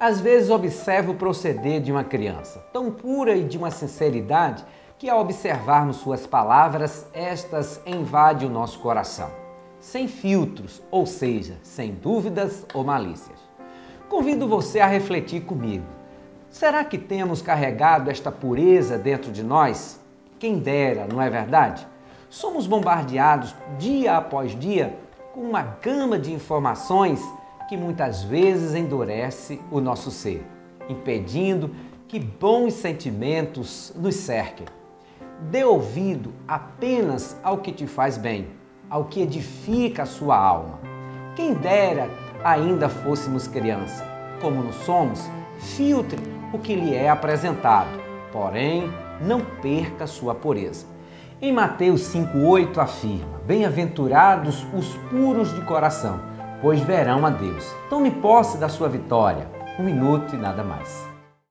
Às vezes observo o proceder de uma criança, tão pura e de uma sinceridade que, ao observarmos suas palavras, estas invadem o nosso coração, sem filtros, ou seja, sem dúvidas ou malícias. Convido você a refletir comigo. Será que temos carregado esta pureza dentro de nós? Quem dera, não é verdade? Somos bombardeados dia após dia com uma gama de informações que muitas vezes endurece o nosso ser, impedindo que bons sentimentos nos cerquem. Dê ouvido apenas ao que te faz bem, ao que edifica a sua alma. Quem dera ainda fôssemos criança. Como não somos, filtre o que lhe é apresentado, porém não perca sua pureza. Em Mateus 5,8 afirma: Bem-aventurados os puros de coração pois verão a Deus. Tome posse da sua vitória. Um minuto e nada mais.